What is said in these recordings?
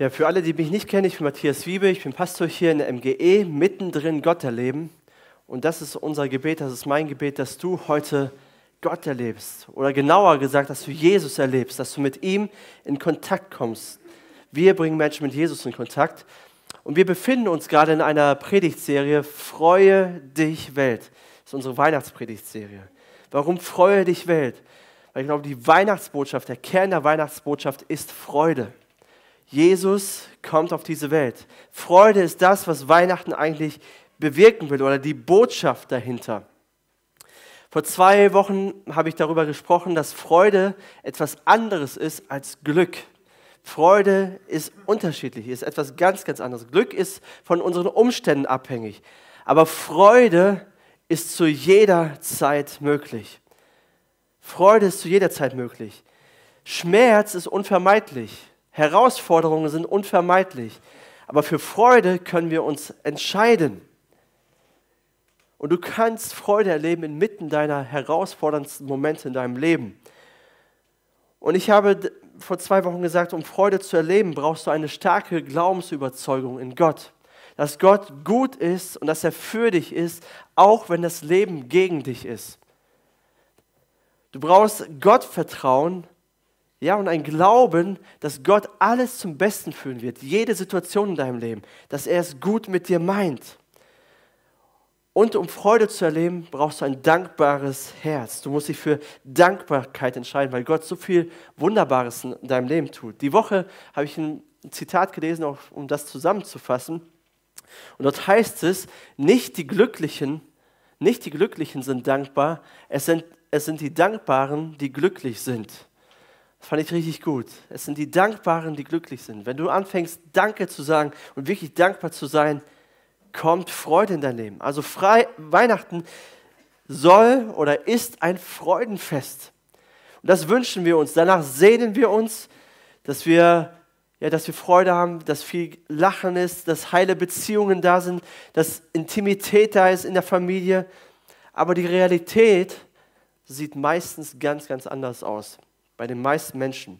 Ja, für alle, die mich nicht kennen, ich bin Matthias Wiebe, ich bin Pastor hier in der MGE, mittendrin Gott erleben. Und das ist unser Gebet, das ist mein Gebet, dass du heute Gott erlebst. Oder genauer gesagt, dass du Jesus erlebst, dass du mit ihm in Kontakt kommst. Wir bringen Menschen mit Jesus in Kontakt. Und wir befinden uns gerade in einer Predigtserie, Freue dich Welt. Das ist unsere Weihnachtspredigtserie. Warum Freue dich Welt? Weil ich glaube, die Weihnachtsbotschaft, der Kern der Weihnachtsbotschaft ist Freude. Jesus kommt auf diese Welt. Freude ist das, was Weihnachten eigentlich bewirken will oder die Botschaft dahinter. Vor zwei Wochen habe ich darüber gesprochen, dass Freude etwas anderes ist als Glück. Freude ist unterschiedlich, ist etwas ganz, ganz anderes. Glück ist von unseren Umständen abhängig. Aber Freude ist zu jeder Zeit möglich. Freude ist zu jeder Zeit möglich. Schmerz ist unvermeidlich. Herausforderungen sind unvermeidlich. Aber für Freude können wir uns entscheiden. Und du kannst Freude erleben inmitten deiner herausforderndsten Momente in deinem Leben. Und ich habe vor zwei Wochen gesagt, um Freude zu erleben, brauchst du eine starke Glaubensüberzeugung in Gott. Dass Gott gut ist und dass er für dich ist, auch wenn das Leben gegen dich ist. Du brauchst Gott vertrauen ja, und ein Glauben, dass Gott alles zum Besten führen wird, jede Situation in deinem Leben, dass er es gut mit dir meint. Und um Freude zu erleben, brauchst du ein dankbares Herz. Du musst dich für Dankbarkeit entscheiden, weil Gott so viel Wunderbares in deinem Leben tut. Die Woche habe ich ein Zitat gelesen, auch um das zusammenzufassen. Und dort heißt es, nicht die Glücklichen, nicht die Glücklichen sind dankbar, es sind, es sind die Dankbaren, die glücklich sind. Das fand ich richtig gut. Es sind die Dankbaren, die glücklich sind. Wenn du anfängst, Danke zu sagen und wirklich dankbar zu sein, kommt Freude in dein Leben. Also frei, Weihnachten soll oder ist ein Freudenfest. Und das wünschen wir uns. Danach sehnen wir uns, dass wir, ja, dass wir Freude haben, dass viel Lachen ist, dass heile Beziehungen da sind, dass Intimität da ist in der Familie. Aber die Realität sieht meistens ganz, ganz anders aus bei den meisten Menschen.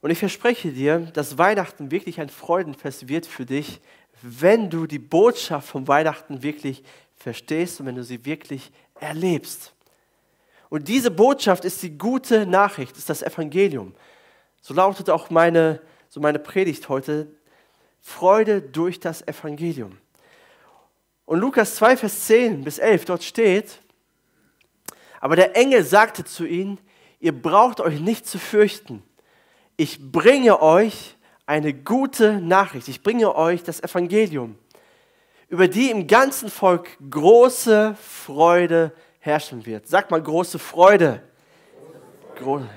Und ich verspreche dir, dass Weihnachten wirklich ein Freudenfest wird für dich, wenn du die Botschaft von Weihnachten wirklich verstehst und wenn du sie wirklich erlebst. Und diese Botschaft ist die gute Nachricht, ist das Evangelium. So lautet auch meine, so meine Predigt heute, Freude durch das Evangelium. Und Lukas 2, Vers 10 bis 11, dort steht, aber der Engel sagte zu ihnen, ihr braucht euch nicht zu fürchten. Ich bringe euch eine gute Nachricht. Ich bringe euch das Evangelium, über die im ganzen Volk große Freude herrschen wird. Sag mal große Freude.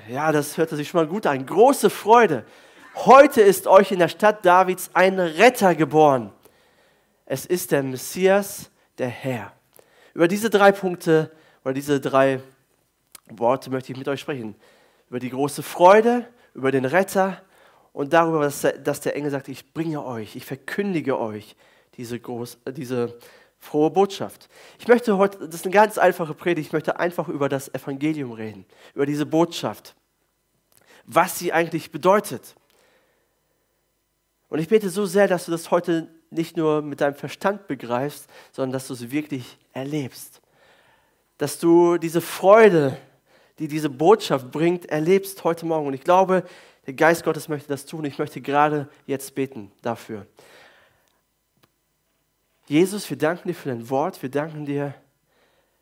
Ja, das hört sich schon mal gut an. Große Freude. Heute ist euch in der Stadt Davids ein Retter geboren. Es ist der Messias, der Herr. Über diese drei Punkte über diese drei Worte möchte ich mit euch sprechen. Über die große Freude, über den Retter und darüber, dass der, dass der Engel sagt, ich bringe euch, ich verkündige euch diese, groß, diese frohe Botschaft. Ich möchte heute, das ist eine ganz einfache Predigt, ich möchte einfach über das Evangelium reden, über diese Botschaft, was sie eigentlich bedeutet. Und ich bete so sehr, dass du das heute nicht nur mit deinem Verstand begreifst, sondern dass du es wirklich erlebst dass du diese Freude, die diese Botschaft bringt, erlebst heute Morgen. Und ich glaube, der Geist Gottes möchte das tun. Ich möchte gerade jetzt beten dafür. Jesus, wir danken dir für dein Wort. Wir danken dir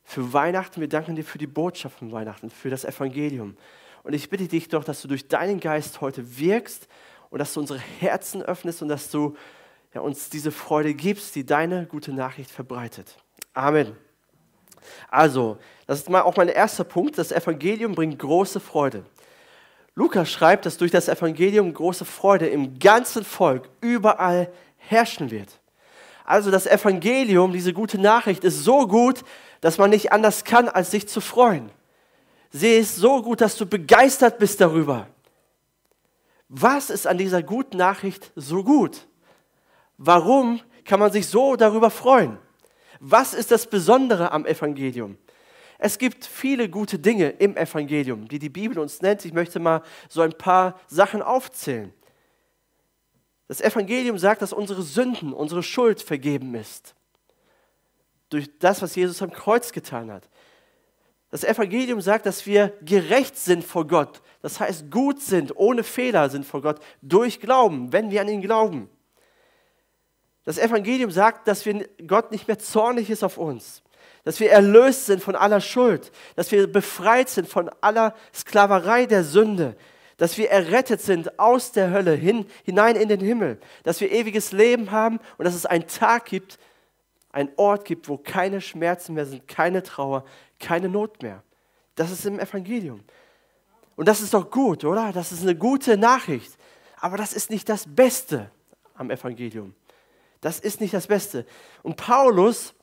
für Weihnachten. Wir danken dir für die Botschaft von Weihnachten, für das Evangelium. Und ich bitte dich doch, dass du durch deinen Geist heute wirkst und dass du unsere Herzen öffnest und dass du ja, uns diese Freude gibst, die deine gute Nachricht verbreitet. Amen. Also, das ist mal auch mein erster Punkt. Das Evangelium bringt große Freude. Lukas schreibt, dass durch das Evangelium große Freude im ganzen Volk überall herrschen wird. Also das Evangelium, diese gute Nachricht, ist so gut, dass man nicht anders kann, als sich zu freuen. Sie ist so gut, dass du begeistert bist darüber. Was ist an dieser guten Nachricht so gut? Warum kann man sich so darüber freuen? Was ist das Besondere am Evangelium? Es gibt viele gute Dinge im Evangelium, die die Bibel uns nennt. Ich möchte mal so ein paar Sachen aufzählen. Das Evangelium sagt, dass unsere Sünden, unsere Schuld vergeben ist. Durch das, was Jesus am Kreuz getan hat. Das Evangelium sagt, dass wir gerecht sind vor Gott. Das heißt, gut sind, ohne Fehler sind vor Gott, durch Glauben, wenn wir an ihn glauben. Das Evangelium sagt, dass wir Gott nicht mehr zornig ist auf uns, dass wir erlöst sind von aller Schuld, dass wir befreit sind von aller Sklaverei der Sünde, dass wir errettet sind aus der Hölle hin, hinein in den Himmel, dass wir ewiges Leben haben und dass es einen Tag gibt, einen Ort gibt, wo keine Schmerzen mehr sind, keine Trauer, keine Not mehr. Das ist im Evangelium. Und das ist doch gut, oder? Das ist eine gute Nachricht. Aber das ist nicht das Beste am Evangelium. Das ist nicht das Beste. Und Paulus,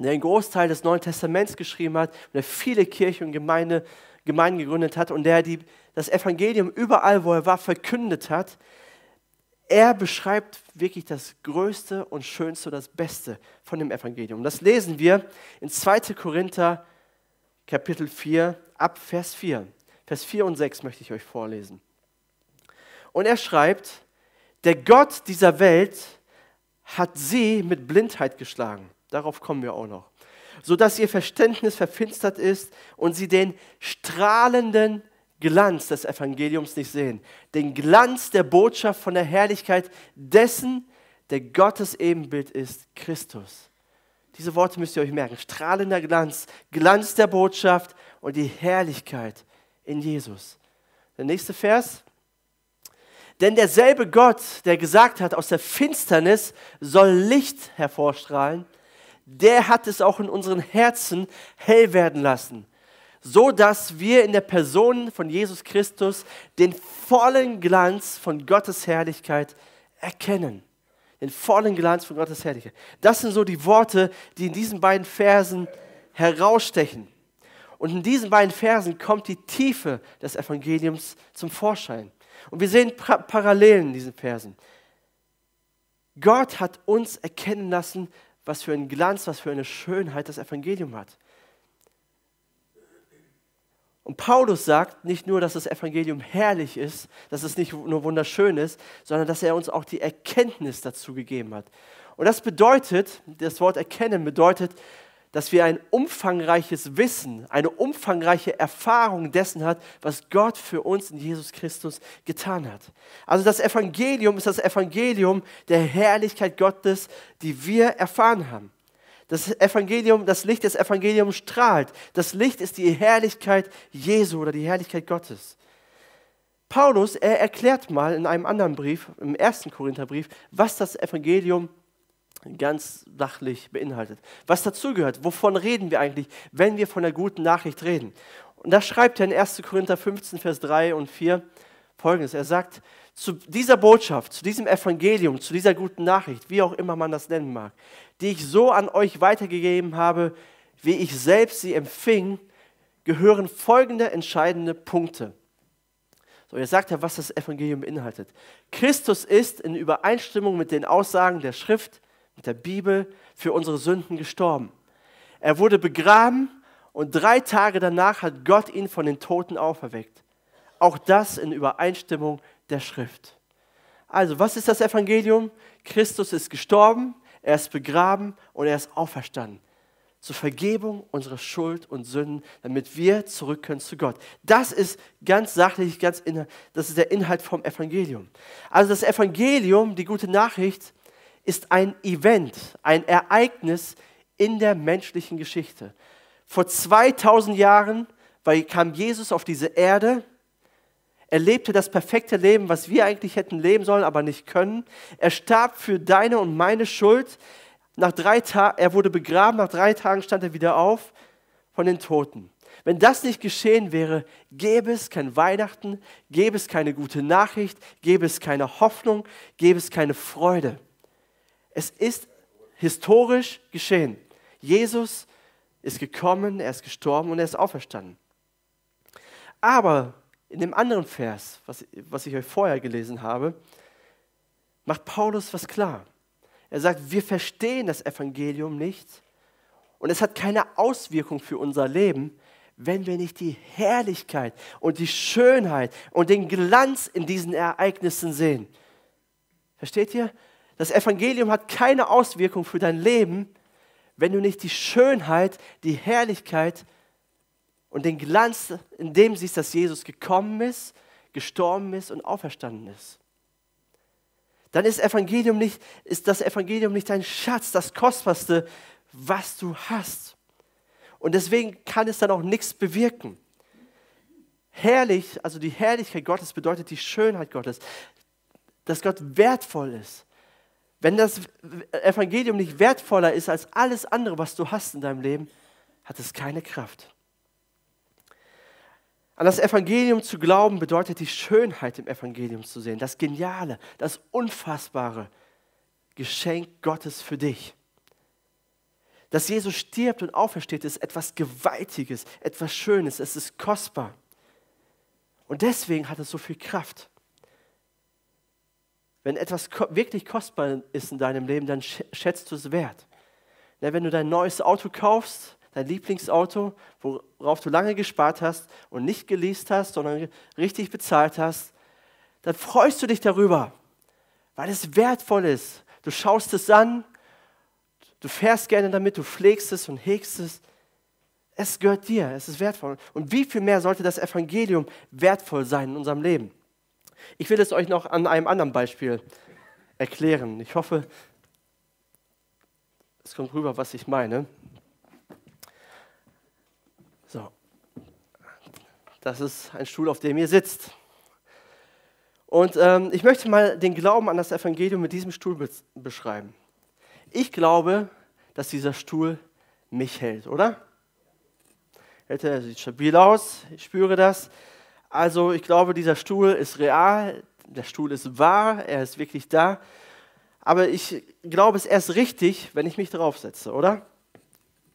der einen Großteil des Neuen Testaments geschrieben hat, der viele Kirchen und Gemeinde, Gemeinden gegründet hat und der die, das Evangelium überall, wo er war, verkündet hat, er beschreibt wirklich das Größte und Schönste und das Beste von dem Evangelium. Das lesen wir in 2. Korinther Kapitel 4 ab Vers 4. Vers 4 und 6 möchte ich euch vorlesen. Und er schreibt, der Gott dieser Welt hat sie mit Blindheit geschlagen. Darauf kommen wir auch noch. Sodass ihr Verständnis verfinstert ist und sie den strahlenden Glanz des Evangeliums nicht sehen. Den Glanz der Botschaft von der Herrlichkeit dessen, der Gottes Ebenbild ist, Christus. Diese Worte müsst ihr euch merken. Strahlender Glanz, Glanz der Botschaft und die Herrlichkeit in Jesus. Der nächste Vers. Denn derselbe Gott, der gesagt hat, aus der Finsternis soll Licht hervorstrahlen, der hat es auch in unseren Herzen hell werden lassen, so dass wir in der Person von Jesus Christus den vollen Glanz von Gottes Herrlichkeit erkennen. Den vollen Glanz von Gottes Herrlichkeit. Das sind so die Worte, die in diesen beiden Versen herausstechen. Und in diesen beiden Versen kommt die Tiefe des Evangeliums zum Vorschein. Und wir sehen Parallelen in diesen Versen. Gott hat uns erkennen lassen, was für einen Glanz, was für eine Schönheit das Evangelium hat. Und Paulus sagt nicht nur, dass das Evangelium herrlich ist, dass es nicht nur wunderschön ist, sondern dass er uns auch die Erkenntnis dazu gegeben hat. Und das bedeutet, das Wort erkennen bedeutet, dass wir ein umfangreiches Wissen, eine umfangreiche Erfahrung dessen hat, was Gott für uns in Jesus Christus getan hat. Also das Evangelium ist das Evangelium der Herrlichkeit Gottes, die wir erfahren haben. Das Evangelium, das Licht des Evangeliums strahlt. Das Licht ist die Herrlichkeit Jesu oder die Herrlichkeit Gottes. Paulus, er erklärt mal in einem anderen Brief, im ersten Korintherbrief, was das Evangelium ganz sachlich beinhaltet. Was dazugehört, wovon reden wir eigentlich, wenn wir von der guten Nachricht reden? Und da schreibt er in 1. Korinther 15, Vers 3 und 4 folgendes. Er sagt, zu dieser Botschaft, zu diesem Evangelium, zu dieser guten Nachricht, wie auch immer man das nennen mag, die ich so an euch weitergegeben habe, wie ich selbst sie empfing, gehören folgende entscheidende Punkte. So, er sagt ja, was das Evangelium beinhaltet. Christus ist in Übereinstimmung mit den Aussagen der Schrift mit der Bibel für unsere Sünden gestorben. Er wurde begraben und drei Tage danach hat Gott ihn von den Toten auferweckt. Auch das in Übereinstimmung der Schrift. Also, was ist das Evangelium? Christus ist gestorben, er ist begraben und er ist auferstanden. Zur Vergebung unserer Schuld und Sünden, damit wir zurück können zu Gott. Das ist ganz sachlich, ganz das ist der Inhalt vom Evangelium. Also das Evangelium, die gute Nachricht, ist ein Event, ein Ereignis in der menschlichen Geschichte. Vor 2000 Jahren kam Jesus auf diese Erde. Er lebte das perfekte Leben, was wir eigentlich hätten leben sollen, aber nicht können. Er starb für deine und meine Schuld. Nach drei Tagen, er wurde begraben, nach drei Tagen stand er wieder auf von den Toten. Wenn das nicht geschehen wäre, gäbe es kein Weihnachten, gäbe es keine gute Nachricht, gäbe es keine Hoffnung, gäbe es keine Freude. Es ist historisch geschehen. Jesus ist gekommen, er ist gestorben und er ist auferstanden. Aber in dem anderen Vers, was, was ich euch vorher gelesen habe, macht Paulus was klar. Er sagt, wir verstehen das Evangelium nicht Und es hat keine Auswirkung für unser Leben, wenn wir nicht die Herrlichkeit und die Schönheit und den Glanz in diesen Ereignissen sehen. Versteht ihr? Das Evangelium hat keine Auswirkung für dein Leben, wenn du nicht die Schönheit, die Herrlichkeit und den Glanz in dem siehst, dass Jesus gekommen ist, gestorben ist und auferstanden ist. Dann ist, Evangelium nicht, ist das Evangelium nicht dein Schatz, das Kostbarste, was du hast. Und deswegen kann es dann auch nichts bewirken. Herrlich, also die Herrlichkeit Gottes bedeutet die Schönheit Gottes, dass Gott wertvoll ist. Wenn das Evangelium nicht wertvoller ist als alles andere, was du hast in deinem Leben, hat es keine Kraft. An das Evangelium zu glauben bedeutet die Schönheit im Evangelium zu sehen, das Geniale, das unfassbare Geschenk Gottes für dich. Dass Jesus stirbt und aufersteht, ist etwas Gewaltiges, etwas Schönes, es ist kostbar. Und deswegen hat es so viel Kraft. Wenn etwas wirklich kostbar ist in deinem Leben, dann schätzt du es wert. Wenn du dein neues Auto kaufst, dein Lieblingsauto, worauf du lange gespart hast und nicht geleast hast, sondern richtig bezahlt hast, dann freust du dich darüber, weil es wertvoll ist. Du schaust es an, du fährst gerne damit, du pflegst es und hegst es. Es gehört dir, es ist wertvoll. Und wie viel mehr sollte das Evangelium wertvoll sein in unserem Leben? Ich will es euch noch an einem anderen Beispiel erklären. Ich hoffe, es kommt rüber, was ich meine. So, das ist ein Stuhl, auf dem ihr sitzt. Und ähm, ich möchte mal den Glauben an das Evangelium mit diesem Stuhl be beschreiben. Ich glaube, dass dieser Stuhl mich hält, oder? Hält er sieht stabil aus, ich spüre das. Also ich glaube, dieser Stuhl ist real, der Stuhl ist wahr, er ist wirklich da. Aber ich glaube es erst richtig, wenn ich mich draufsetze, oder?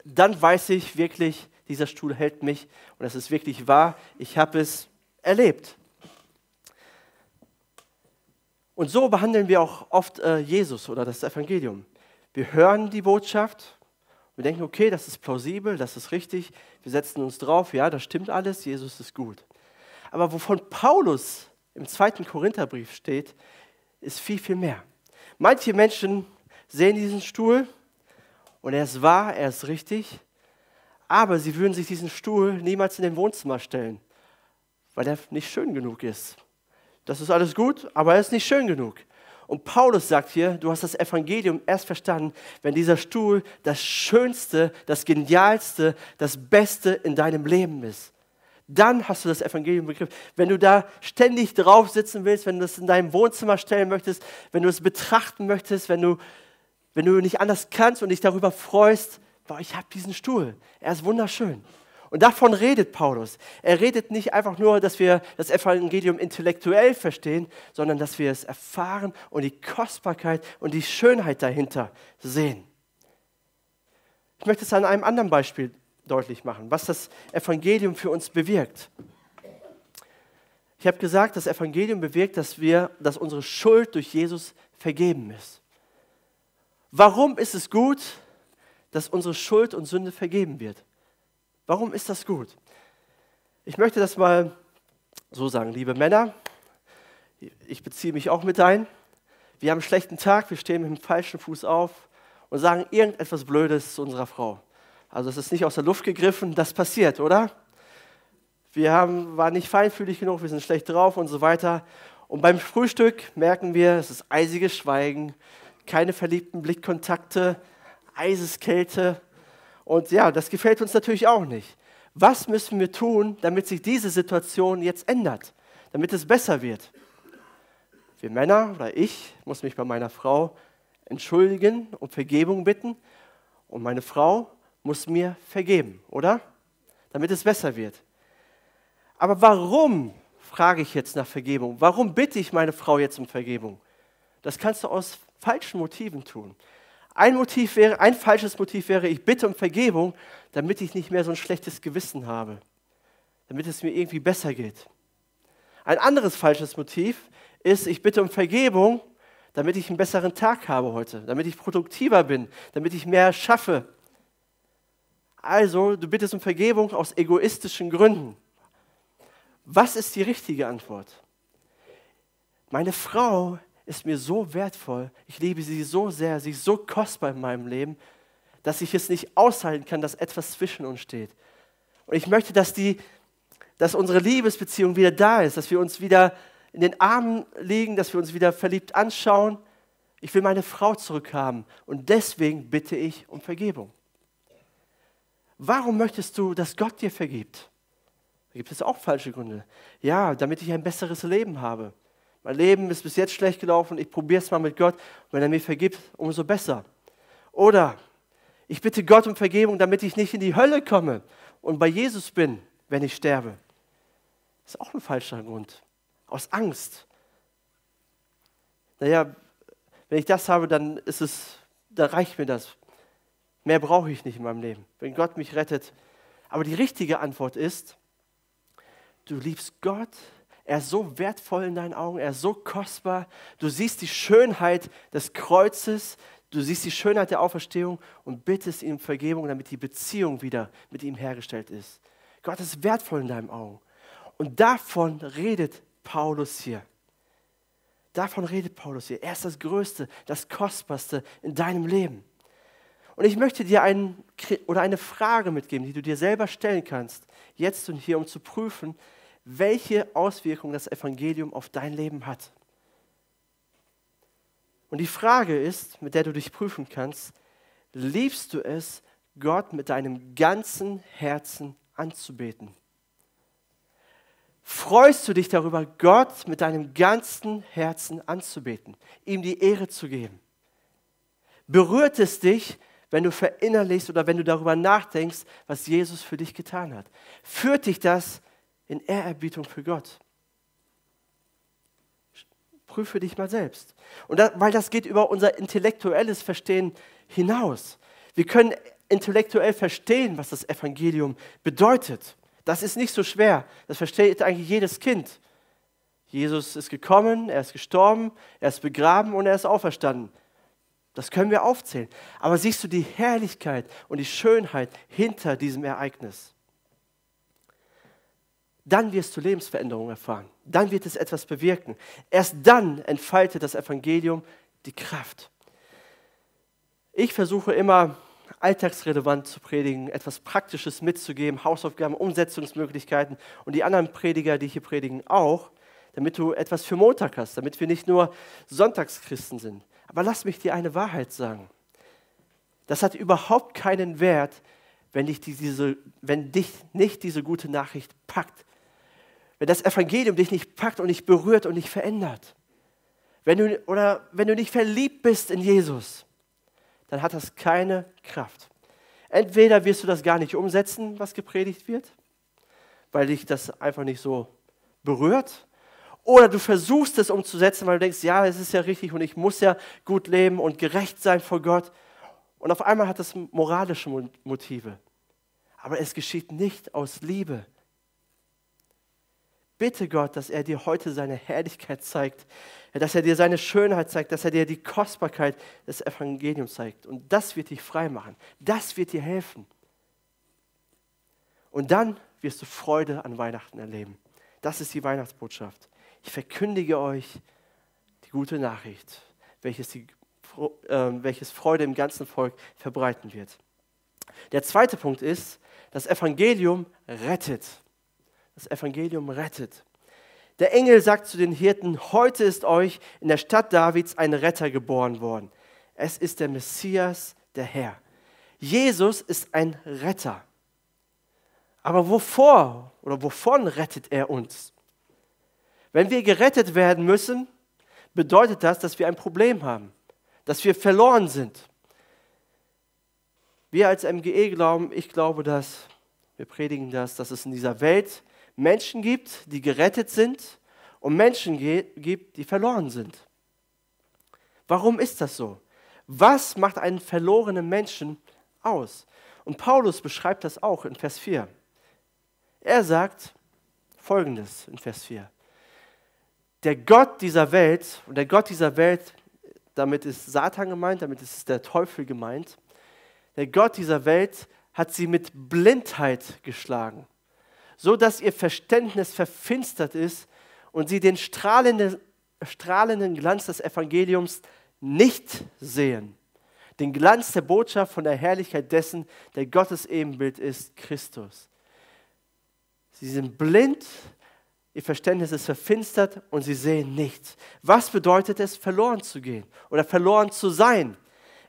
Dann weiß ich wirklich, dieser Stuhl hält mich und es ist wirklich wahr, ich habe es erlebt. Und so behandeln wir auch oft äh, Jesus oder das Evangelium. Wir hören die Botschaft, wir denken, okay, das ist plausibel, das ist richtig, wir setzen uns drauf, ja, das stimmt alles, Jesus ist gut. Aber wovon Paulus im zweiten Korintherbrief steht, ist viel, viel mehr. Manche Menschen sehen diesen Stuhl und er ist wahr, er ist richtig, aber sie würden sich diesen Stuhl niemals in den Wohnzimmer stellen, weil er nicht schön genug ist. Das ist alles gut, aber er ist nicht schön genug. Und Paulus sagt hier, du hast das Evangelium erst verstanden, wenn dieser Stuhl das Schönste, das Genialste, das Beste in deinem Leben ist. Dann hast du das Evangelium begriffen. Wenn du da ständig drauf sitzen willst, wenn du es in deinem Wohnzimmer stellen möchtest, wenn du es betrachten möchtest, wenn du, wenn du nicht anders kannst und dich darüber freust, boah, ich habe diesen Stuhl. Er ist wunderschön. Und davon redet Paulus. Er redet nicht einfach nur, dass wir das Evangelium intellektuell verstehen, sondern dass wir es erfahren und die Kostbarkeit und die Schönheit dahinter sehen. Ich möchte es an einem anderen Beispiel deutlich machen, was das Evangelium für uns bewirkt. Ich habe gesagt, das Evangelium bewirkt, dass wir, dass unsere Schuld durch Jesus vergeben ist. Warum ist es gut, dass unsere Schuld und Sünde vergeben wird. Warum ist das gut? Ich möchte das mal so sagen, liebe Männer, ich beziehe mich auch mit ein. Wir haben einen schlechten Tag, wir stehen mit dem falschen Fuß auf und sagen irgendetwas Blödes zu unserer Frau. Also es ist nicht aus der Luft gegriffen, das passiert, oder? Wir haben, waren nicht feinfühlig genug, wir sind schlecht drauf und so weiter. Und beim Frühstück merken wir, es ist eisiges Schweigen, keine verliebten Blickkontakte, Eiseskälte. Und ja, das gefällt uns natürlich auch nicht. Was müssen wir tun, damit sich diese Situation jetzt ändert, damit es besser wird? Wir Männer oder ich muss mich bei meiner Frau entschuldigen und Vergebung bitten und meine Frau muss mir vergeben, oder? Damit es besser wird. Aber warum frage ich jetzt nach Vergebung? Warum bitte ich meine Frau jetzt um Vergebung? Das kannst du aus falschen Motiven tun. Ein Motiv wäre, ein falsches Motiv wäre, ich bitte um Vergebung, damit ich nicht mehr so ein schlechtes Gewissen habe, damit es mir irgendwie besser geht. Ein anderes falsches Motiv ist, ich bitte um Vergebung, damit ich einen besseren Tag habe heute, damit ich produktiver bin, damit ich mehr schaffe. Also, du bittest um Vergebung aus egoistischen Gründen. Was ist die richtige Antwort? Meine Frau ist mir so wertvoll, ich liebe sie so sehr, sie ist so kostbar in meinem Leben, dass ich es nicht aushalten kann, dass etwas zwischen uns steht. Und ich möchte, dass, die, dass unsere Liebesbeziehung wieder da ist, dass wir uns wieder in den Armen liegen, dass wir uns wieder verliebt anschauen. Ich will meine Frau zurückhaben und deswegen bitte ich um Vergebung. Warum möchtest du, dass Gott dir vergibt? Da gibt es auch falsche Gründe. Ja, damit ich ein besseres Leben habe. Mein Leben ist bis jetzt schlecht gelaufen, ich probiere es mal mit Gott. Wenn er mir vergibt, umso besser. Oder ich bitte Gott um Vergebung, damit ich nicht in die Hölle komme und bei Jesus bin, wenn ich sterbe. Das ist auch ein falscher Grund. Aus Angst. Naja, wenn ich das habe, dann ist es, da reicht mir das. Mehr brauche ich nicht in meinem Leben, wenn Gott mich rettet. Aber die richtige Antwort ist, du liebst Gott, er ist so wertvoll in deinen Augen, er ist so kostbar. Du siehst die Schönheit des Kreuzes, du siehst die Schönheit der Auferstehung und bittest ihm Vergebung, damit die Beziehung wieder mit ihm hergestellt ist. Gott ist wertvoll in deinen Augen. Und davon redet Paulus hier. Davon redet Paulus hier. Er ist das Größte, das Kostbarste in deinem Leben. Und ich möchte dir einen, oder eine Frage mitgeben, die du dir selber stellen kannst, jetzt und hier, um zu prüfen, welche Auswirkungen das Evangelium auf dein Leben hat. Und die Frage ist, mit der du dich prüfen kannst, liebst du es, Gott mit deinem ganzen Herzen anzubeten? Freust du dich darüber, Gott mit deinem ganzen Herzen anzubeten, ihm die Ehre zu geben? Berührt es dich, wenn du verinnerlichst oder wenn du darüber nachdenkst, was Jesus für dich getan hat? Führt dich das in Ehrerbietung für Gott. Prüfe dich mal selbst. Und das, weil das geht über unser intellektuelles Verstehen hinaus. Wir können intellektuell verstehen, was das Evangelium bedeutet. Das ist nicht so schwer. Das versteht eigentlich jedes Kind. Jesus ist gekommen, er ist gestorben, er ist begraben und er ist auferstanden. Das können wir aufzählen. Aber siehst du die Herrlichkeit und die Schönheit hinter diesem Ereignis? dann wirst du Lebensveränderung erfahren. Dann wird es etwas bewirken. Erst dann entfaltet das Evangelium die Kraft. Ich versuche immer alltagsrelevant zu predigen, etwas Praktisches mitzugeben, Hausaufgaben, Umsetzungsmöglichkeiten und die anderen Prediger, die hier predigen, auch, damit du etwas für Montag hast, damit wir nicht nur Sonntagschristen sind. Aber lass mich dir eine Wahrheit sagen. Das hat überhaupt keinen Wert, wenn dich, diese, wenn dich nicht diese gute Nachricht packt, wenn das Evangelium dich nicht packt und nicht berührt und nicht verändert, wenn du, oder wenn du nicht verliebt bist in Jesus, dann hat das keine Kraft. Entweder wirst du das gar nicht umsetzen, was gepredigt wird, weil dich das einfach nicht so berührt, oder du versuchst es umzusetzen, weil du denkst, ja, es ist ja richtig und ich muss ja gut leben und gerecht sein vor Gott. Und auf einmal hat das moralische Motive. Aber es geschieht nicht aus Liebe bitte Gott, dass er dir heute seine Herrlichkeit zeigt, dass er dir seine Schönheit zeigt, dass er dir die Kostbarkeit des Evangeliums zeigt. Und das wird dich frei machen. Das wird dir helfen. Und dann wirst du Freude an Weihnachten erleben. Das ist die Weihnachtsbotschaft. Ich verkündige euch die gute Nachricht, welches, die, äh, welches Freude im ganzen Volk verbreiten wird. Der zweite Punkt ist, das Evangelium rettet. Das Evangelium rettet. Der Engel sagt zu den Hirten, heute ist euch in der Stadt Davids ein Retter geboren worden. Es ist der Messias, der Herr. Jesus ist ein Retter. Aber wovor oder wovon rettet er uns? Wenn wir gerettet werden müssen, bedeutet das, dass wir ein Problem haben, dass wir verloren sind. Wir als MGE glauben, ich glaube das, wir predigen das, dass es in dieser Welt Menschen gibt, die gerettet sind und Menschen gibt, die verloren sind. Warum ist das so? Was macht einen verlorenen Menschen aus? Und Paulus beschreibt das auch in Vers 4. Er sagt folgendes in Vers 4. Der Gott dieser Welt, und der Gott dieser Welt, damit ist Satan gemeint, damit ist der Teufel gemeint, der Gott dieser Welt hat sie mit Blindheit geschlagen, so dass ihr Verständnis verfinstert ist und sie den strahlenden, strahlenden Glanz des Evangeliums nicht sehen. Den Glanz der Botschaft von der Herrlichkeit dessen, der Gottes Ebenbild ist, Christus. Sie sind blind, ihr Verständnis ist verfinstert und sie sehen nichts. Was bedeutet es, verloren zu gehen oder verloren zu sein?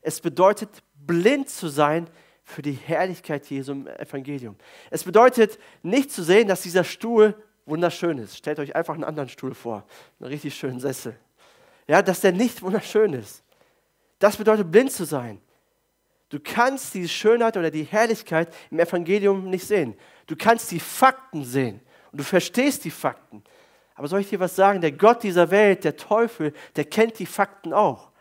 Es bedeutet, blind zu sein für die Herrlichkeit Jesu im Evangelium. Es bedeutet nicht zu sehen, dass dieser Stuhl wunderschön ist. Stellt euch einfach einen anderen Stuhl vor, einen richtig schönen Sessel. Ja, dass der nicht wunderschön ist. Das bedeutet blind zu sein. Du kannst die Schönheit oder die Herrlichkeit im Evangelium nicht sehen. Du kannst die Fakten sehen und du verstehst die Fakten. Aber soll ich dir was sagen? Der Gott dieser Welt, der Teufel, der kennt die Fakten auch.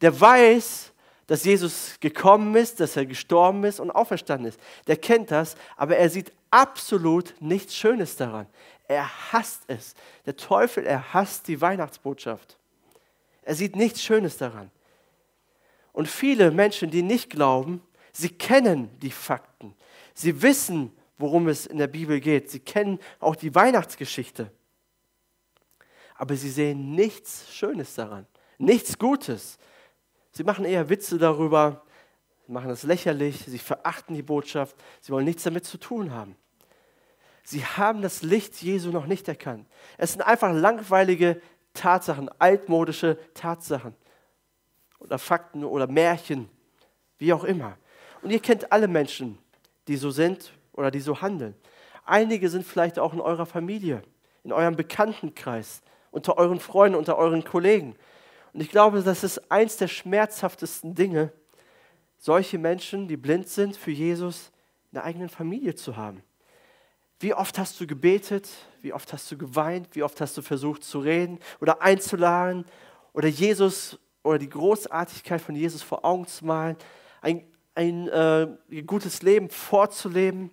Der weiß, dass Jesus gekommen ist, dass er gestorben ist und auferstanden ist. Der kennt das, aber er sieht absolut nichts Schönes daran. Er hasst es. Der Teufel, er hasst die Weihnachtsbotschaft. Er sieht nichts Schönes daran. Und viele Menschen, die nicht glauben, sie kennen die Fakten. Sie wissen, worum es in der Bibel geht. Sie kennen auch die Weihnachtsgeschichte. Aber sie sehen nichts Schönes daran, nichts Gutes. Sie machen eher Witze darüber, machen es lächerlich, sie verachten die Botschaft, sie wollen nichts damit zu tun haben. Sie haben das Licht Jesu noch nicht erkannt. Es sind einfach langweilige Tatsachen, altmodische Tatsachen oder Fakten oder Märchen, wie auch immer. Und ihr kennt alle Menschen, die so sind oder die so handeln. Einige sind vielleicht auch in eurer Familie, in eurem Bekanntenkreis, unter euren Freunden, unter euren Kollegen. Und ich glaube, das ist eins der schmerzhaftesten Dinge, solche Menschen, die blind sind für Jesus, in der eigenen Familie zu haben. Wie oft hast du gebetet? Wie oft hast du geweint? Wie oft hast du versucht zu reden oder einzuladen oder Jesus oder die Großartigkeit von Jesus vor Augen zu malen, ein, ein äh, gutes Leben vorzuleben?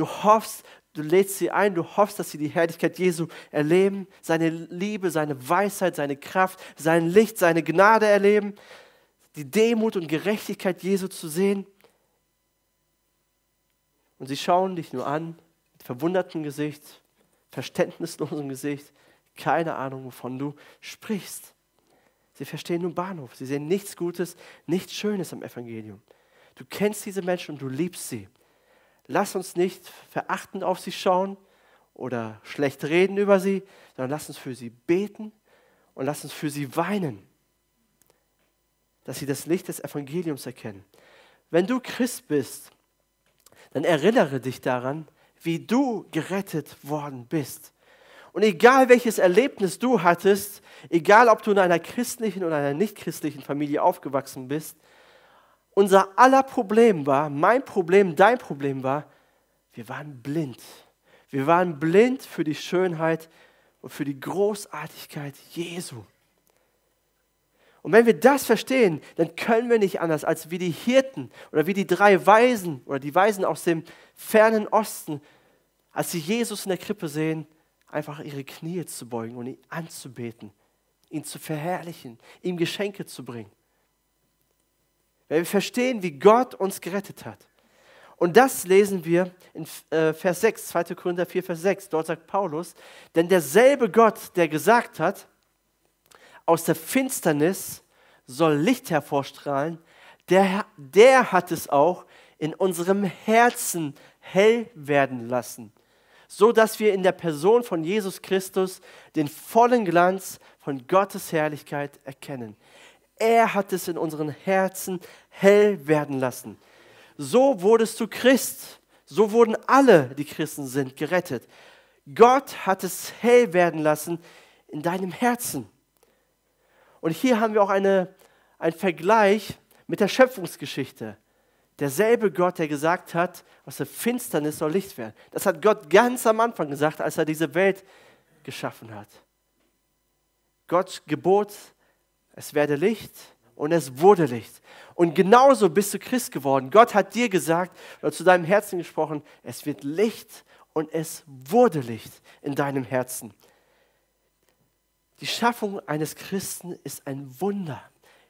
Du hoffst, Du lädst sie ein, du hoffst, dass sie die Herrlichkeit Jesu erleben, seine Liebe, seine Weisheit, seine Kraft, sein Licht, seine Gnade erleben, die Demut und Gerechtigkeit Jesu zu sehen. Und sie schauen dich nur an, mit verwundertem Gesicht, verständnislosem Gesicht, keine Ahnung, wovon du sprichst. Sie verstehen nur Bahnhof, sie sehen nichts Gutes, nichts Schönes am Evangelium. Du kennst diese Menschen und du liebst sie. Lass uns nicht verachtend auf sie schauen oder schlecht reden über sie, sondern lass uns für sie beten und lass uns für sie weinen, dass sie das Licht des Evangeliums erkennen. Wenn du Christ bist, dann erinnere dich daran, wie du gerettet worden bist. Und egal welches Erlebnis du hattest, egal ob du in einer christlichen oder einer nichtchristlichen Familie aufgewachsen bist, unser aller Problem war, mein Problem, dein Problem war, wir waren blind. Wir waren blind für die Schönheit und für die Großartigkeit Jesu. Und wenn wir das verstehen, dann können wir nicht anders, als wie die Hirten oder wie die drei Weisen oder die Weisen aus dem fernen Osten, als sie Jesus in der Krippe sehen, einfach ihre Knie zu beugen und ihn anzubeten, ihn zu verherrlichen, ihm Geschenke zu bringen. Weil wir verstehen, wie Gott uns gerettet hat. Und das lesen wir in äh, Vers 6, 2. Korinther 4, Vers 6. Dort sagt Paulus, denn derselbe Gott, der gesagt hat, aus der Finsternis soll Licht hervorstrahlen, der, der hat es auch in unserem Herzen hell werden lassen, so dass wir in der Person von Jesus Christus den vollen Glanz von Gottes Herrlichkeit erkennen. Er hat es in unseren Herzen hell werden lassen. So wurdest du Christ. So wurden alle, die Christen sind, gerettet. Gott hat es hell werden lassen in deinem Herzen. Und hier haben wir auch eine, einen Vergleich mit der Schöpfungsgeschichte. Derselbe Gott, der gesagt hat, aus der Finsternis soll Licht werden. Das hat Gott ganz am Anfang gesagt, als er diese Welt geschaffen hat. Gott gebot es werde Licht und es wurde Licht. Und genauso bist du Christ geworden. Gott hat dir gesagt oder zu deinem Herzen gesprochen, es wird Licht und es wurde Licht in deinem Herzen. Die Schaffung eines Christen ist ein Wunder,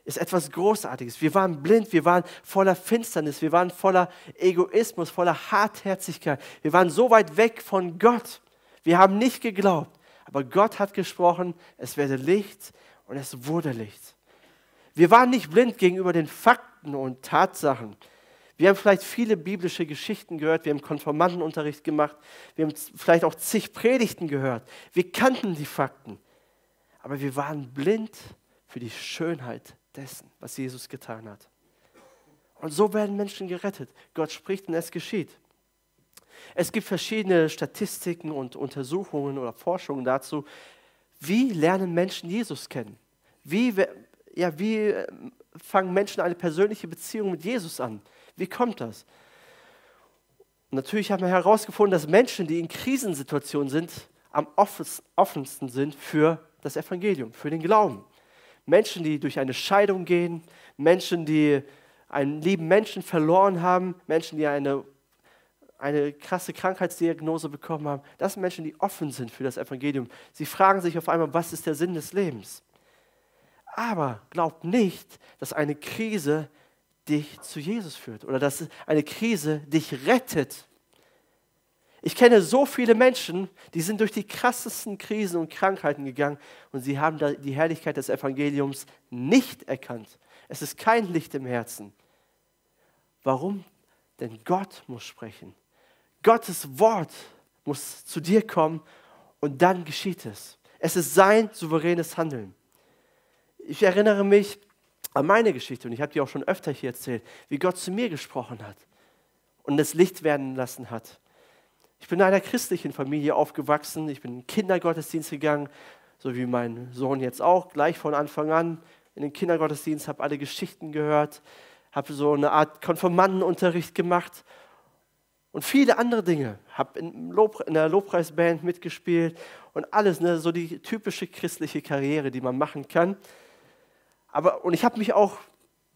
ist etwas Großartiges. Wir waren blind, wir waren voller Finsternis, wir waren voller Egoismus, voller Hartherzigkeit. Wir waren so weit weg von Gott. Wir haben nicht geglaubt. Aber Gott hat gesprochen, es werde Licht und es wurde Licht. Wir waren nicht blind gegenüber den Fakten und Tatsachen. Wir haben vielleicht viele biblische Geschichten gehört, wir haben Konformantenunterricht gemacht, wir haben vielleicht auch zig Predigten gehört. Wir kannten die Fakten, aber wir waren blind für die Schönheit dessen, was Jesus getan hat. Und so werden Menschen gerettet. Gott spricht und es geschieht. Es gibt verschiedene Statistiken und Untersuchungen oder Forschungen dazu, wie lernen Menschen Jesus kennen? Wie, ja, wie äh, fangen Menschen eine persönliche Beziehung mit Jesus an? Wie kommt das? Und natürlich haben wir herausgefunden, dass Menschen, die in Krisensituationen sind, am offensten sind für das Evangelium, für den Glauben. Menschen, die durch eine Scheidung gehen, Menschen, die einen lieben Menschen verloren haben, Menschen, die eine, eine krasse Krankheitsdiagnose bekommen haben. Das sind Menschen, die offen sind für das Evangelium. Sie fragen sich auf einmal, was ist der Sinn des Lebens? Aber glaubt nicht, dass eine Krise dich zu Jesus führt oder dass eine Krise dich rettet. Ich kenne so viele Menschen, die sind durch die krassesten Krisen und Krankheiten gegangen und sie haben die Herrlichkeit des Evangeliums nicht erkannt. Es ist kein Licht im Herzen. Warum? Denn Gott muss sprechen. Gottes Wort muss zu dir kommen und dann geschieht es. Es ist sein souveränes Handeln. Ich erinnere mich an meine Geschichte und ich habe die auch schon öfter hier erzählt, wie Gott zu mir gesprochen hat und das Licht werden lassen hat. Ich bin in einer christlichen Familie aufgewachsen. Ich bin in den Kindergottesdienst gegangen, so wie mein Sohn jetzt auch, gleich von Anfang an in den Kindergottesdienst, habe alle Geschichten gehört, habe so eine Art Konformantenunterricht gemacht und viele andere Dinge. Habe in, in, der Lobpreisband mitgespielt und alles, ne, so die typische christliche Karriere, die man machen kann. Aber, und ich habe mich auch,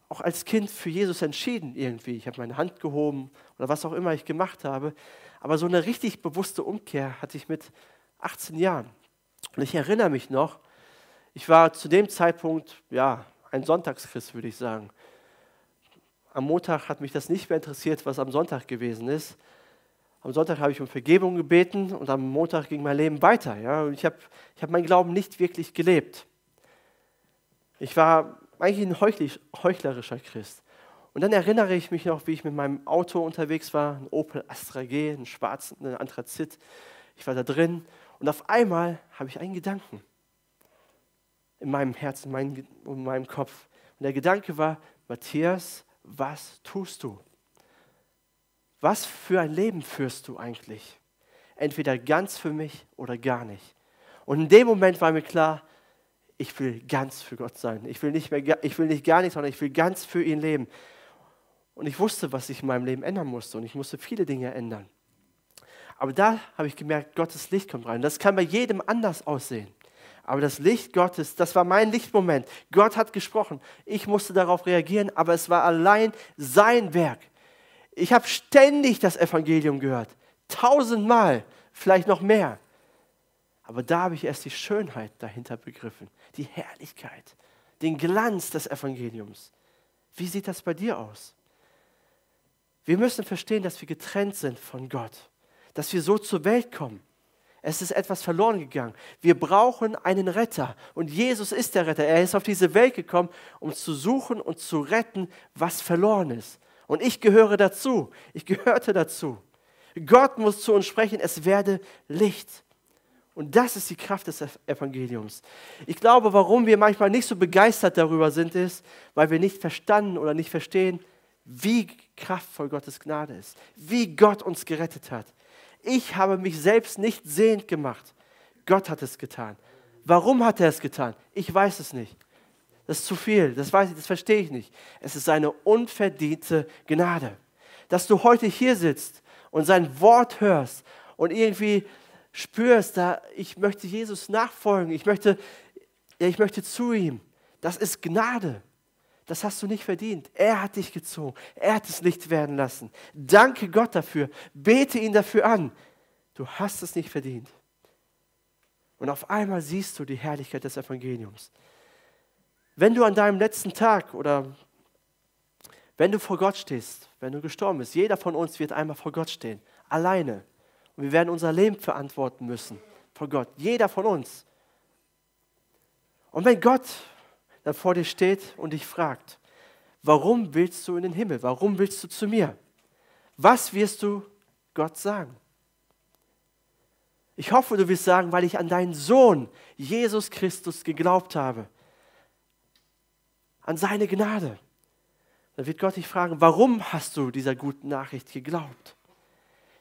auch als Kind für Jesus entschieden irgendwie. Ich habe meine Hand gehoben oder was auch immer ich gemacht habe. Aber so eine richtig bewusste Umkehr hatte ich mit 18 Jahren. Und ich erinnere mich noch, ich war zu dem Zeitpunkt, ja, ein Sonntagschrist, würde ich sagen. Am Montag hat mich das nicht mehr interessiert, was am Sonntag gewesen ist. Am Sonntag habe ich um Vergebung gebeten und am Montag ging mein Leben weiter. Ja? Ich habe ich hab meinen Glauben nicht wirklich gelebt. Ich war eigentlich ein heuchlerischer Christ. Und dann erinnere ich mich noch, wie ich mit meinem Auto unterwegs war, ein Opel Astra G, ein schwarzen, ein Anthrazit. Ich war da drin und auf einmal habe ich einen Gedanken in meinem Herzen, in meinem Kopf. Und der Gedanke war, Matthias, was tust du? Was für ein Leben führst du eigentlich? Entweder ganz für mich oder gar nicht. Und in dem Moment war mir klar, ich will ganz für Gott sein. Ich will nicht, mehr, ich will nicht gar nichts, sondern ich will ganz für ihn leben. Und ich wusste, was ich in meinem Leben ändern musste. Und ich musste viele Dinge ändern. Aber da habe ich gemerkt, Gottes Licht kommt rein. Das kann bei jedem anders aussehen. Aber das Licht Gottes, das war mein Lichtmoment. Gott hat gesprochen. Ich musste darauf reagieren, aber es war allein sein Werk. Ich habe ständig das Evangelium gehört. Tausendmal, vielleicht noch mehr. Aber da habe ich erst die Schönheit dahinter begriffen, die Herrlichkeit, den Glanz des Evangeliums. Wie sieht das bei dir aus? Wir müssen verstehen, dass wir getrennt sind von Gott, dass wir so zur Welt kommen. Es ist etwas verloren gegangen. Wir brauchen einen Retter und Jesus ist der Retter. Er ist auf diese Welt gekommen, um zu suchen und zu retten, was verloren ist. Und ich gehöre dazu. Ich gehörte dazu. Gott muss zu uns sprechen, es werde Licht. Und das ist die Kraft des Evangeliums. Ich glaube, warum wir manchmal nicht so begeistert darüber sind, ist, weil wir nicht verstanden oder nicht verstehen, wie kraftvoll Gottes Gnade ist, wie Gott uns gerettet hat. Ich habe mich selbst nicht sehend gemacht. Gott hat es getan. Warum hat er es getan? Ich weiß es nicht. Das ist zu viel, das weiß ich, das verstehe ich nicht. Es ist seine unverdiente Gnade. Dass du heute hier sitzt und sein Wort hörst und irgendwie spürst, da ich möchte Jesus nachfolgen, ich möchte, ja, ich möchte zu ihm. Das ist Gnade. Das hast du nicht verdient. Er hat dich gezogen. Er hat es Licht werden lassen. Danke Gott dafür. Bete ihn dafür an. Du hast es nicht verdient. Und auf einmal siehst du die Herrlichkeit des Evangeliums. Wenn du an deinem letzten Tag oder wenn du vor Gott stehst, wenn du gestorben bist, jeder von uns wird einmal vor Gott stehen, alleine. Und wir werden unser Leben verantworten müssen vor Gott, jeder von uns. Und wenn Gott dann vor dir steht und dich fragt, warum willst du in den Himmel? Warum willst du zu mir? Was wirst du Gott sagen? Ich hoffe, du wirst sagen, weil ich an deinen Sohn, Jesus Christus, geglaubt habe. An seine Gnade. Dann wird Gott dich fragen, warum hast du dieser guten Nachricht geglaubt?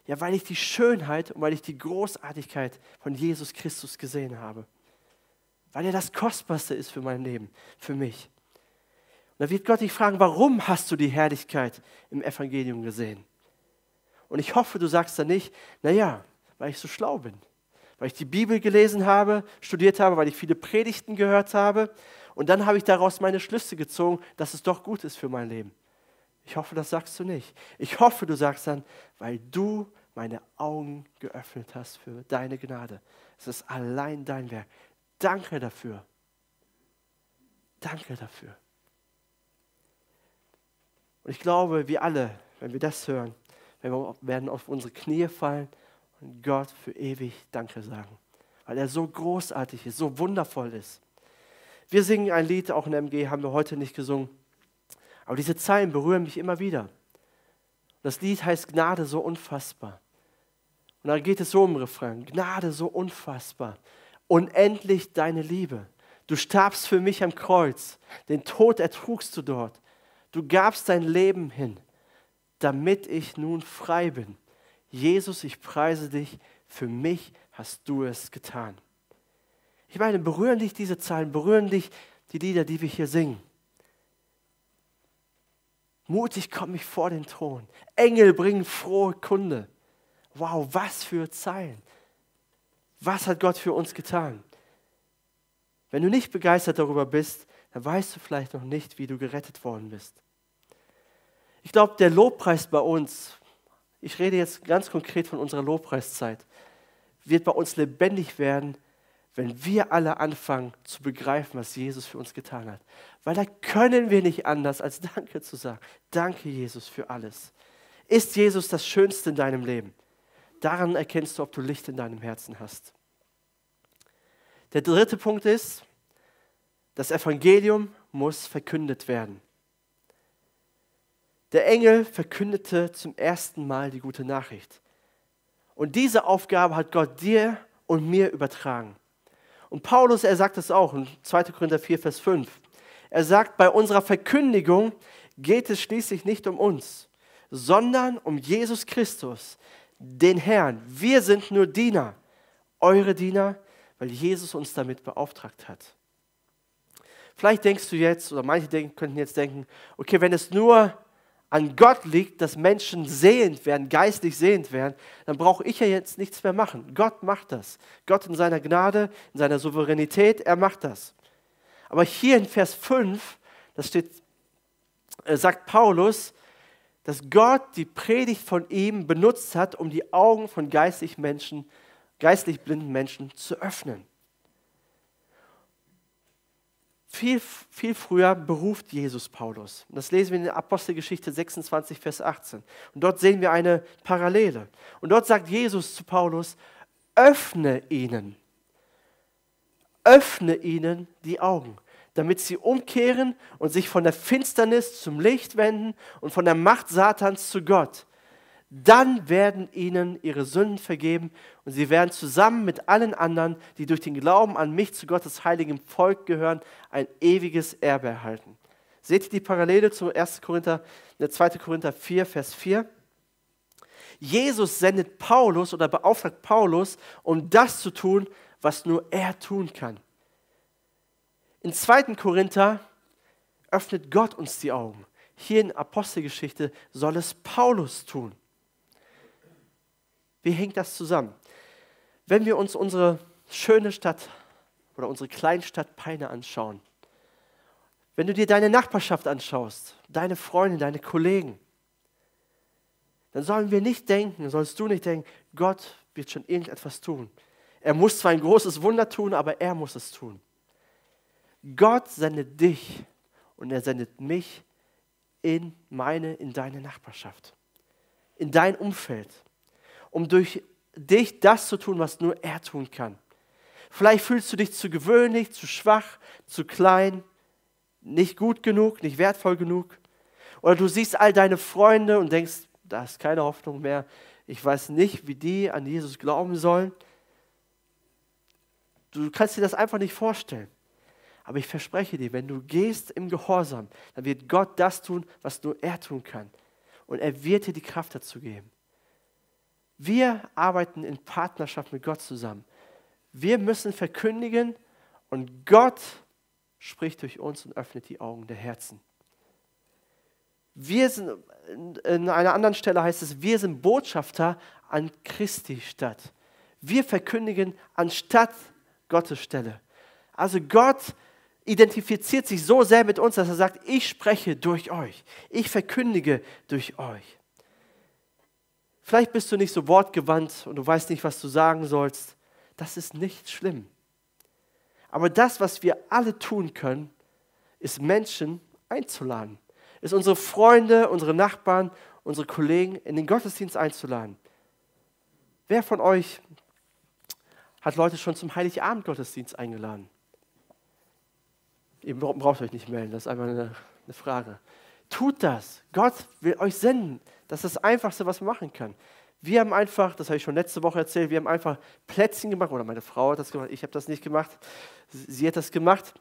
Ja, weil ich die Schönheit und weil ich die Großartigkeit von Jesus Christus gesehen habe. Weil er das Kostbarste ist für mein Leben, für mich. Und dann wird Gott dich fragen, warum hast du die Herrlichkeit im Evangelium gesehen? Und ich hoffe, du sagst dann nicht, naja, weil ich so schlau bin, weil ich die Bibel gelesen habe, studiert habe, weil ich viele Predigten gehört habe und dann habe ich daraus meine Schlüsse gezogen, dass es doch gut ist für mein Leben. Ich hoffe, das sagst du nicht. Ich hoffe, du sagst dann, weil du meine Augen geöffnet hast für deine Gnade. Es ist allein dein Werk. Danke dafür. Danke dafür. Und ich glaube, wir alle, wenn wir das hören, werden auf unsere Knie fallen und Gott für ewig Danke sagen, weil er so großartig ist, so wundervoll ist. Wir singen ein Lied, auch in MG haben wir heute nicht gesungen, aber diese Zeilen berühren mich immer wieder. Das Lied heißt Gnade so unfassbar. Und da geht es so im Refrain, Gnade so unfassbar, unendlich deine Liebe. Du starbst für mich am Kreuz, den Tod ertrugst du dort. Du gabst dein Leben hin, damit ich nun frei bin. Jesus, ich preise dich, für mich hast du es getan. Ich meine, berühren dich diese Zahlen, berühren dich die Lieder, die wir hier singen. Mutig komme ich vor den Thron. Engel bringen frohe Kunde. Wow, was für Zeilen. Was hat Gott für uns getan? Wenn du nicht begeistert darüber bist, dann weißt du vielleicht noch nicht, wie du gerettet worden bist. Ich glaube, der Lobpreis bei uns, ich rede jetzt ganz konkret von unserer Lobpreiszeit, wird bei uns lebendig werden, wenn wir alle anfangen zu begreifen, was Jesus für uns getan hat. Weil da können wir nicht anders, als Danke zu sagen. Danke, Jesus, für alles. Ist Jesus das Schönste in deinem Leben? Daran erkennst du, ob du Licht in deinem Herzen hast. Der dritte Punkt ist, das Evangelium muss verkündet werden. Der Engel verkündete zum ersten Mal die gute Nachricht. Und diese Aufgabe hat Gott dir und mir übertragen. Und Paulus, er sagt es auch in 2. Korinther 4, Vers 5. Er sagt, bei unserer Verkündigung geht es schließlich nicht um uns, sondern um Jesus Christus, den Herrn. Wir sind nur Diener, eure Diener, weil Jesus uns damit beauftragt hat. Vielleicht denkst du jetzt, oder manche denken, könnten jetzt denken, okay, wenn es nur an Gott liegt, dass Menschen sehend werden, geistlich sehend werden, dann brauche ich ja jetzt nichts mehr machen. Gott macht das. Gott in seiner Gnade, in seiner Souveränität, er macht das. Aber hier in Vers 5, das steht, äh, sagt Paulus, dass Gott die Predigt von ihm benutzt hat, um die Augen von geistlich Menschen, geistlich blinden Menschen zu öffnen. Viel, viel früher beruft Jesus Paulus. Das lesen wir in der Apostelgeschichte 26, Vers 18. Und dort sehen wir eine Parallele. Und dort sagt Jesus zu Paulus, öffne ihnen, öffne ihnen die Augen, damit sie umkehren und sich von der Finsternis zum Licht wenden und von der Macht Satans zu Gott dann werden ihnen ihre Sünden vergeben und sie werden zusammen mit allen anderen, die durch den Glauben an mich zu Gottes heiligem Volk gehören, ein ewiges Erbe erhalten. Seht ihr die Parallele zu 1. Korinther, 2. Korinther 4, Vers 4? Jesus sendet Paulus oder beauftragt Paulus, um das zu tun, was nur er tun kann. In 2. Korinther öffnet Gott uns die Augen. Hier in Apostelgeschichte soll es Paulus tun. Wie hängt das zusammen? Wenn wir uns unsere schöne Stadt oder unsere Kleinstadt Peine anschauen, wenn du dir deine Nachbarschaft anschaust, deine Freunde, deine Kollegen, dann sollen wir nicht denken, sollst du nicht denken, Gott wird schon irgendetwas tun. Er muss zwar ein großes Wunder tun, aber er muss es tun. Gott sendet dich und er sendet mich in meine, in deine Nachbarschaft, in dein Umfeld, um durch dich das zu tun, was nur er tun kann. Vielleicht fühlst du dich zu gewöhnlich, zu schwach, zu klein, nicht gut genug, nicht wertvoll genug. Oder du siehst all deine Freunde und denkst, da ist keine Hoffnung mehr. Ich weiß nicht, wie die an Jesus glauben sollen. Du kannst dir das einfach nicht vorstellen. Aber ich verspreche dir, wenn du gehst im Gehorsam, dann wird Gott das tun, was nur er tun kann. Und er wird dir die Kraft dazu geben. Wir arbeiten in Partnerschaft mit Gott zusammen. Wir müssen verkündigen und Gott spricht durch uns und öffnet die Augen der Herzen. Wir sind, in einer anderen Stelle heißt es, wir sind Botschafter an Christi Stadt. Wir verkündigen anstatt Gottes Stelle. Also Gott identifiziert sich so sehr mit uns, dass er sagt, ich spreche durch euch, ich verkündige durch euch. Vielleicht bist du nicht so wortgewandt und du weißt nicht, was du sagen sollst. Das ist nicht schlimm. Aber das, was wir alle tun können, ist Menschen einzuladen. Ist unsere Freunde, unsere Nachbarn, unsere Kollegen in den Gottesdienst einzuladen. Wer von euch hat Leute schon zum Heiligabend-Gottesdienst eingeladen? Ihr braucht euch nicht melden, das ist einfach eine, eine Frage. Tut das. Gott will euch senden. Das ist das Einfachste, was man machen kann. Wir haben einfach, das habe ich schon letzte Woche erzählt, wir haben einfach Plätzchen gemacht, oder meine Frau hat das gemacht, ich habe das nicht gemacht, sie hat das gemacht.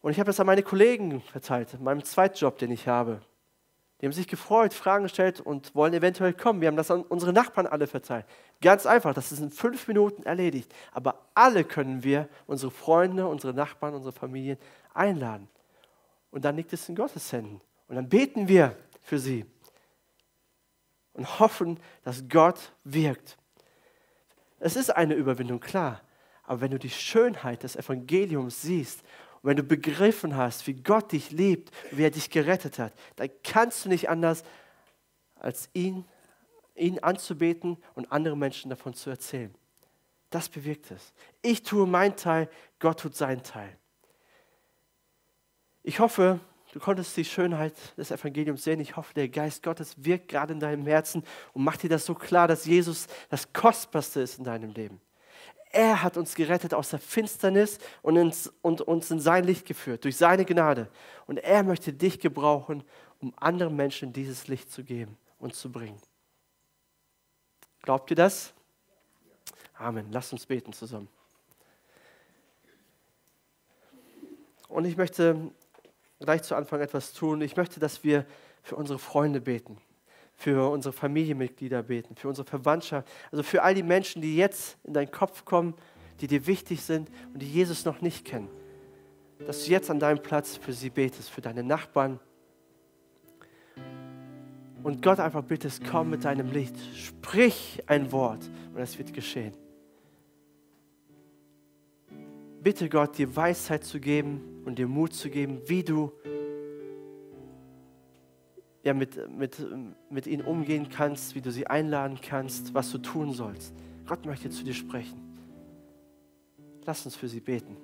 Und ich habe das an meine Kollegen verteilt, in meinem Zweitjob, den ich habe. Die haben sich gefreut, Fragen gestellt und wollen eventuell kommen. Wir haben das an unsere Nachbarn alle verteilt. Ganz einfach, das ist in fünf Minuten erledigt. Aber alle können wir, unsere Freunde, unsere Nachbarn, unsere Familien einladen. Und dann liegt es in Gottes Händen. Und dann beten wir für sie und hoffen, dass Gott wirkt. Es ist eine Überwindung, klar. Aber wenn du die Schönheit des Evangeliums siehst und wenn du begriffen hast, wie Gott dich liebt, wie er dich gerettet hat, dann kannst du nicht anders, als ihn, ihn anzubeten und andere Menschen davon zu erzählen. Das bewirkt es. Ich tue meinen Teil, Gott tut seinen Teil. Ich hoffe, du konntest die Schönheit des Evangeliums sehen. Ich hoffe, der Geist Gottes wirkt gerade in deinem Herzen und macht dir das so klar, dass Jesus das Kostbarste ist in deinem Leben. Er hat uns gerettet aus der Finsternis und, ins, und uns in sein Licht geführt, durch seine Gnade. Und er möchte dich gebrauchen, um anderen Menschen dieses Licht zu geben und zu bringen. Glaubt ihr das? Amen. Lasst uns beten zusammen. Und ich möchte gleich zu Anfang etwas tun. Ich möchte, dass wir für unsere Freunde beten für unsere Familienmitglieder beten, für unsere Verwandtschaft, also für all die Menschen, die jetzt in deinen Kopf kommen, die dir wichtig sind und die Jesus noch nicht kennen. Dass du jetzt an deinem Platz für sie betest, für deine Nachbarn. Und Gott einfach bittest, komm mit deinem Licht, sprich ein Wort und es wird geschehen. Bitte Gott, dir Weisheit zu geben und dir Mut zu geben, wie du ja, mit, mit, mit ihnen umgehen kannst, wie du sie einladen kannst, was du tun sollst. Gott möchte zu dir sprechen. Lass uns für sie beten.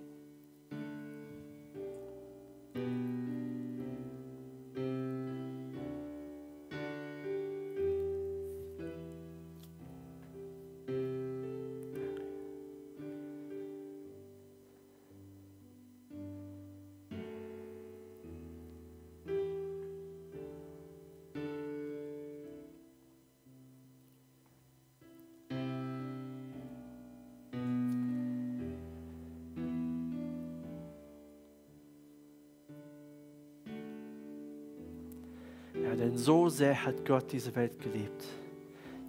So sehr hat Gott diese Welt geliebt,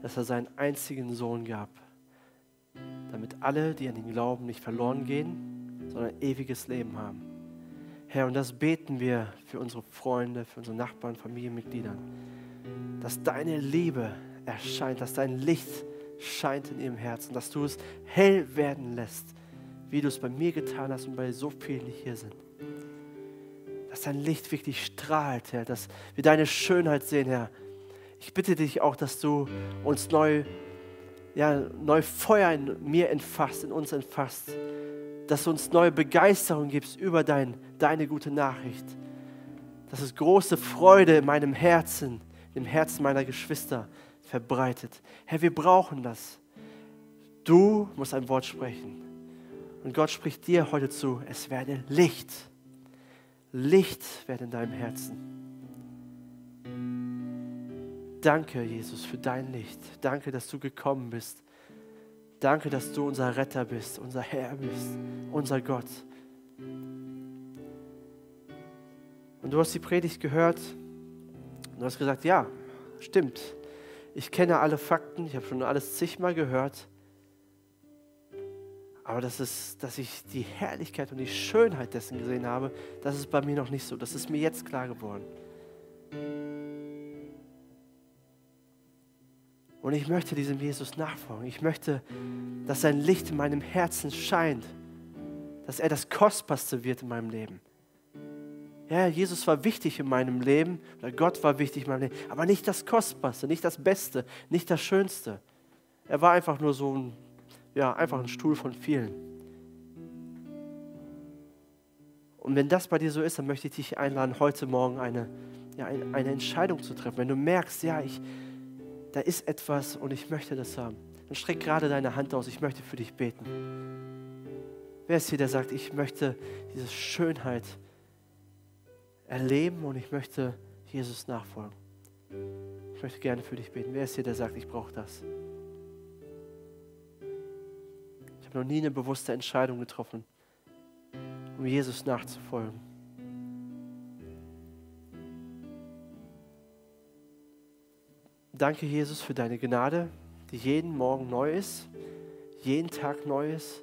dass er seinen einzigen Sohn gab, damit alle, die an ihn glauben, nicht verloren gehen, sondern ewiges Leben haben. Herr, und das beten wir für unsere Freunde, für unsere Nachbarn, Familienmitglieder, dass deine Liebe erscheint, dass dein Licht scheint in ihrem Herzen, dass du es hell werden lässt, wie du es bei mir getan hast und bei so vielen, die hier sind dass dein Licht wirklich strahlt, Herr, dass wir deine Schönheit sehen, Herr. Ich bitte dich auch, dass du uns neu, ja, neu Feuer in mir entfasst, in uns entfasst, dass du uns neue Begeisterung gibst über dein, deine gute Nachricht. Dass es große Freude in meinem Herzen, im Herzen meiner Geschwister verbreitet. Herr, wir brauchen das. Du musst ein Wort sprechen. Und Gott spricht dir heute zu, es werde Licht. Licht werde in deinem Herzen. Danke, Jesus, für dein Licht. Danke, dass du gekommen bist. Danke, dass du unser Retter bist, unser Herr bist, unser Gott. Und du hast die Predigt gehört und du hast gesagt, ja, stimmt. Ich kenne alle Fakten, ich habe schon alles zigmal gehört. Aber das ist, dass ich die Herrlichkeit und die Schönheit dessen gesehen habe, das ist bei mir noch nicht so. Das ist mir jetzt klar geworden. Und ich möchte diesem Jesus nachfolgen. Ich möchte, dass sein Licht in meinem Herzen scheint. Dass er das Kostbarste wird in meinem Leben. Ja, Jesus war wichtig in meinem Leben, oder Gott war wichtig in meinem Leben, aber nicht das Kostbarste, nicht das Beste, nicht das Schönste. Er war einfach nur so ein, ja, einfach ein Stuhl von vielen. Und wenn das bei dir so ist, dann möchte ich dich einladen, heute Morgen eine, ja, eine Entscheidung zu treffen. Wenn du merkst, ja, ich, da ist etwas und ich möchte das haben. Dann streck gerade deine Hand aus, ich möchte für dich beten. Wer ist hier, der sagt, ich möchte diese Schönheit erleben und ich möchte Jesus nachfolgen? Ich möchte gerne für dich beten. Wer ist hier, der sagt, ich brauche das? Habe noch nie eine bewusste Entscheidung getroffen, um Jesus nachzufolgen. Danke, Jesus, für deine Gnade, die jeden Morgen neu ist, jeden Tag neu ist,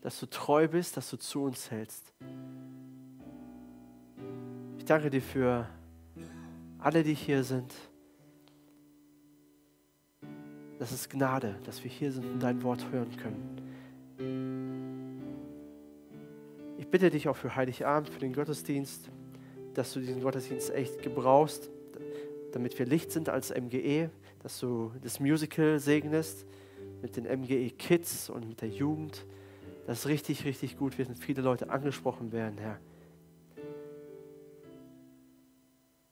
dass du treu bist, dass du zu uns hältst. Ich danke dir für alle, die hier sind. Das ist Gnade, dass wir hier sind und dein Wort hören können. Ich bitte dich auch für Heiligabend, für den Gottesdienst, dass du diesen Gottesdienst echt gebrauchst damit wir Licht sind als MGE, dass du das Musical segnest mit den MGE Kids und mit der Jugend, dass richtig, richtig gut wird und viele Leute angesprochen werden, Herr.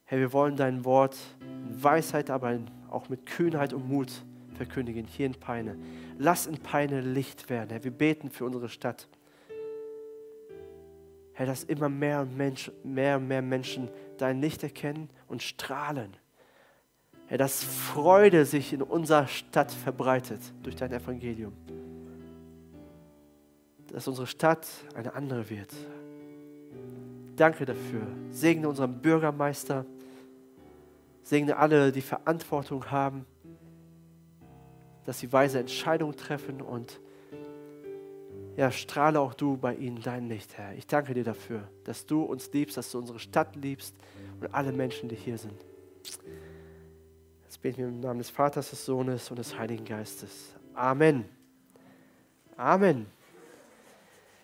Herr, wir wollen dein Wort in Weisheit, aber auch mit Kühnheit und Mut verkündigen, hier in Peine. Lass in Peine Licht werden, Herr. Wir beten für unsere Stadt. Herr, dass immer mehr und, Mensch, mehr, und mehr Menschen dein Licht erkennen und strahlen. Herr, dass Freude sich in unserer Stadt verbreitet durch dein Evangelium. Dass unsere Stadt eine andere wird. Danke dafür. Segne unseren Bürgermeister. Segne alle, die Verantwortung haben, dass sie weise Entscheidungen treffen und ja, strahle auch du bei ihnen dein Licht, Herr. Ich danke dir dafür, dass du uns liebst, dass du unsere Stadt liebst und alle Menschen, die hier sind. Jetzt beten wir im Namen des Vaters, des Sohnes und des Heiligen Geistes. Amen. Amen.